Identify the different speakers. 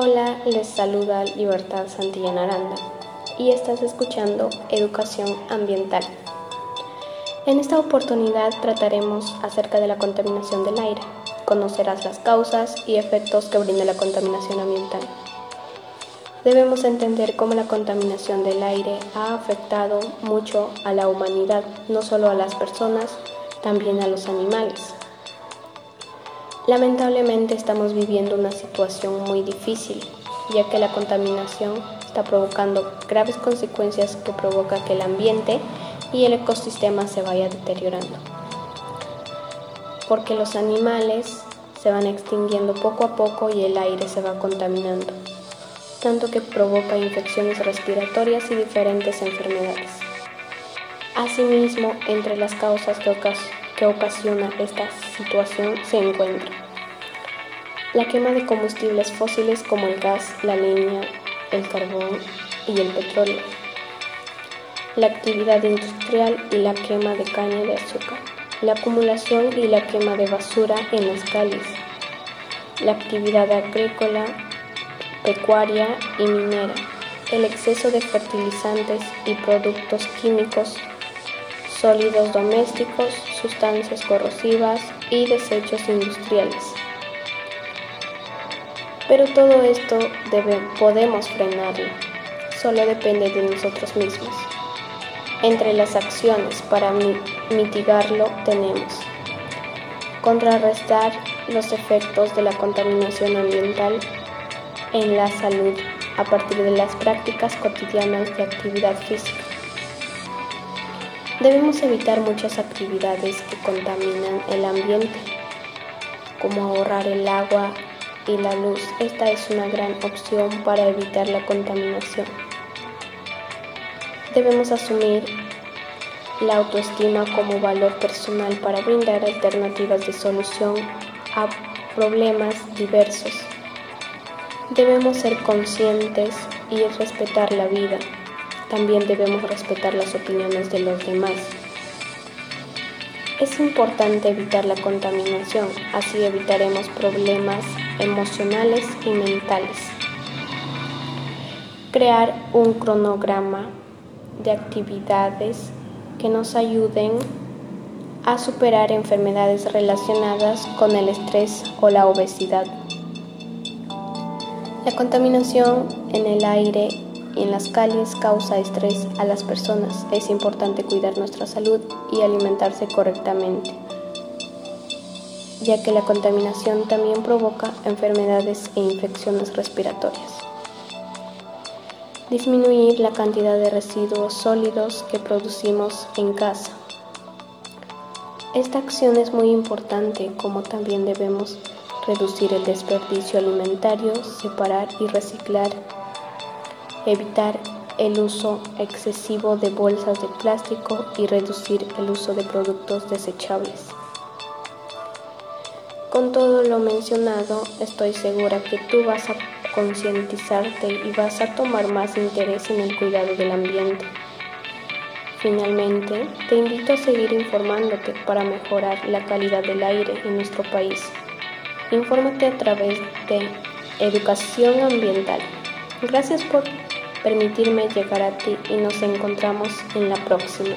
Speaker 1: Hola, les saluda Libertad Santillana Aranda y estás escuchando Educación Ambiental. En esta oportunidad trataremos acerca de la contaminación del aire. Conocerás las causas y efectos que brinda la contaminación ambiental. Debemos entender cómo la contaminación del aire ha afectado mucho a la humanidad, no solo a las personas, también a los animales. Lamentablemente estamos viviendo una situación muy difícil, ya que la contaminación está provocando graves consecuencias que provoca que el ambiente y el ecosistema se vaya deteriorando. Porque los animales se van extinguiendo poco a poco y el aire se va contaminando tanto que provoca infecciones respiratorias y diferentes enfermedades. Asimismo, entre las causas que, ocasiona esta situación se encuentra la quema de combustibles fósiles como el gas, la leña, el carbón y el petróleo, la actividad industrial y la quema de caña de azúcar, la acumulación y la quema de basura en las calles, la actividad agrícola pecuaria y minera, el exceso de fertilizantes y productos químicos, sólidos domésticos, sustancias corrosivas y desechos industriales. Pero todo esto podemos frenarlo, solo depende de nosotros mismos. Entre las acciones para mitigarlo tenemos contrarrestar los efectos de la contaminación ambiental en la salud a partir de las prácticas cotidianas de actividad física. Debemos evitar muchas actividades que contaminan el ambiente, como ahorrar el agua y la luz. Esta es una gran opción para evitar la contaminación. Debemos asumir la autoestima como valor personal para brindar alternativas de solución a problemas diversos. Debemos ser conscientes y respetar la vida. También debemos respetar las opiniones de los demás. Es importante evitar la contaminación, así evitaremos problemas emocionales y mentales. Crear un cronograma de actividades que nos ayuden a superar enfermedades relacionadas con el estrés o la obesidad. La contaminación en el aire y en las calles causa estrés a las personas. Es importante cuidar nuestra salud y alimentarse correctamente, ya que la contaminación también provoca enfermedades e infecciones respiratorias. Disminuir la cantidad de residuos sólidos que producimos en casa. Esta acción es muy importante como también debemos reducir el desperdicio alimentario, separar y reciclar, evitar el uso excesivo de bolsas de plástico y reducir el uso de productos desechables. Con todo lo mencionado, estoy segura que tú vas a concientizarte y vas a tomar más interés en el cuidado del ambiente. Finalmente, te invito a seguir informándote para mejorar la calidad del aire en nuestro país. Infórmate a través de Educación Ambiental. Gracias por permitirme llegar a ti y nos encontramos en la próxima.